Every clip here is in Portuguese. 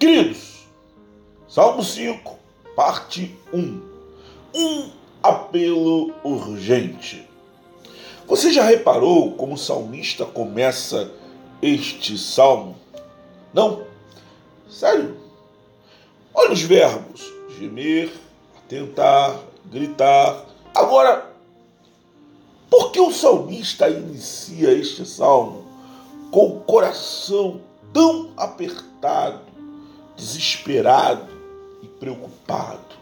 Queridos, Salmo 5, parte 1. Um apelo urgente. Você já reparou como o salmista começa este salmo? Não? Sério? Olha os verbos: gemer, atentar, gritar. Agora, por que o salmista inicia este salmo com o coração tão apertado, desesperado e preocupado?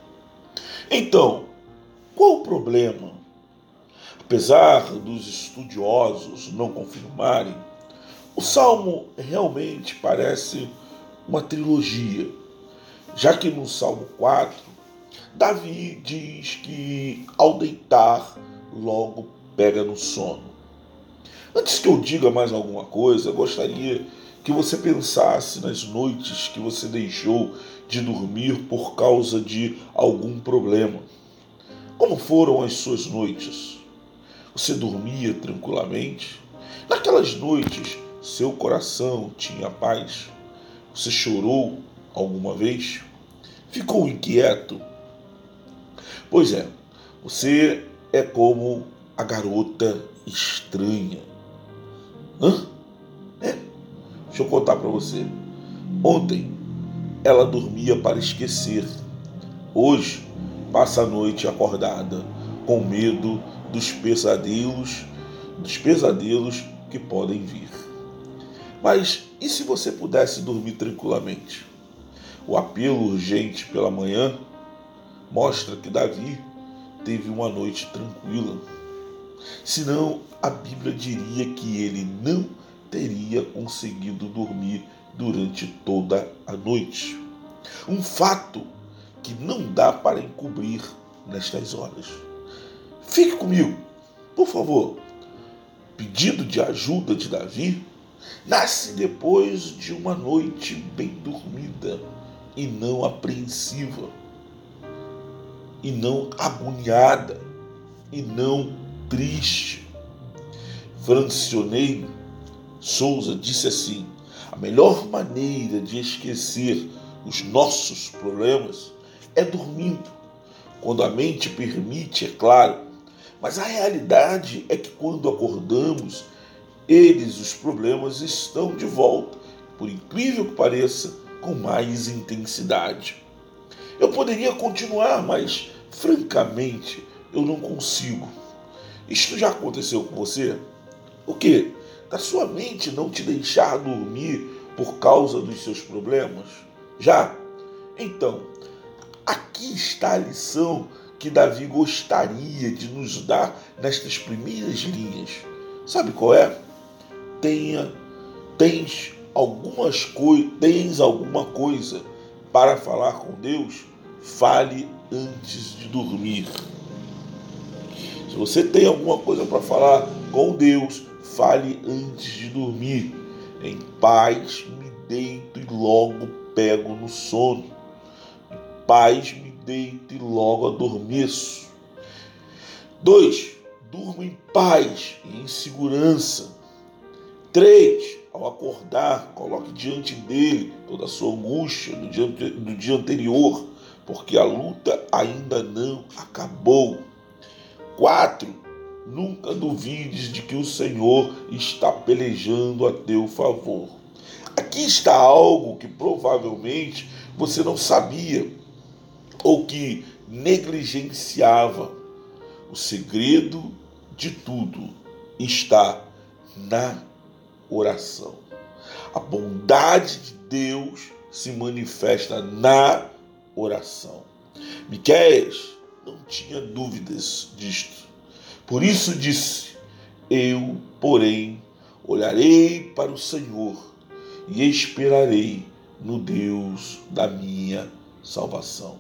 Então, qual o problema? Apesar dos estudiosos não confirmarem, o salmo realmente parece uma trilogia, já que no Salmo 4, Davi diz que ao deitar logo pega no sono. Antes que eu diga mais alguma coisa, gostaria que você pensasse nas noites que você deixou de dormir por causa de algum problema. Como foram as suas noites? Você dormia tranquilamente? Naquelas noites, seu coração tinha paz? Você chorou alguma vez? Ficou inquieto? Pois é, você é como a garota estranha. Hã? Deixa eu contar para você. Ontem ela dormia para esquecer. Hoje passa a noite acordada, com medo dos pesadelos, dos pesadelos que podem vir. Mas e se você pudesse dormir tranquilamente? O apelo urgente pela manhã mostra que Davi teve uma noite tranquila. Senão, a Bíblia diria que ele não teria conseguido dormir durante toda a noite. Um fato que não dá para encobrir nestas horas. Fique comigo, por favor. Pedido de ajuda de Davi nasce depois de uma noite bem dormida e não apreensiva, e não agoniada, e não triste. Francionei Souza disse assim: a melhor maneira de esquecer os nossos problemas é dormindo, quando a mente permite, é claro. Mas a realidade é que quando acordamos, eles, os problemas, estão de volta, por incrível que pareça, com mais intensidade. Eu poderia continuar, mas francamente eu não consigo. Isto já aconteceu com você? O que? Da sua mente não te deixar dormir por causa dos seus problemas? Já? Então, aqui está a lição que Davi gostaria de nos dar nestas primeiras linhas. Sabe qual é? tenha, tens algumas coisas, tens alguma coisa para falar com Deus, fale antes de dormir. Se você tem alguma coisa para falar com Deus, fale antes de dormir. Em paz me deito e logo pego no sono. Em paz me deito e logo adormeço. 2. Durmo em paz e em segurança. Três, ao acordar, coloque diante dele toda a sua angústia do dia, do dia anterior, porque a luta ainda não acabou. Quatro, nunca duvides de que o Senhor está pelejando a teu favor. Aqui está algo que provavelmente você não sabia ou que negligenciava. O segredo de tudo está na oração. A bondade de Deus se manifesta na oração. Miqueias não tinha dúvidas disto. Por isso disse: Eu, porém, olharei para o Senhor e esperarei no Deus da minha salvação.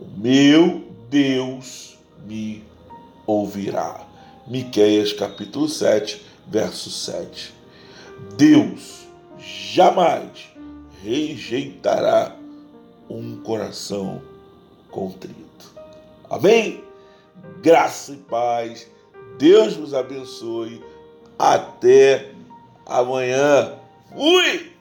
O meu Deus me ouvirá. Miqueias capítulo 7, verso 7. Deus jamais rejeitará um coração contrito. Amém? Graça e paz. Deus nos abençoe. Até amanhã. Fui!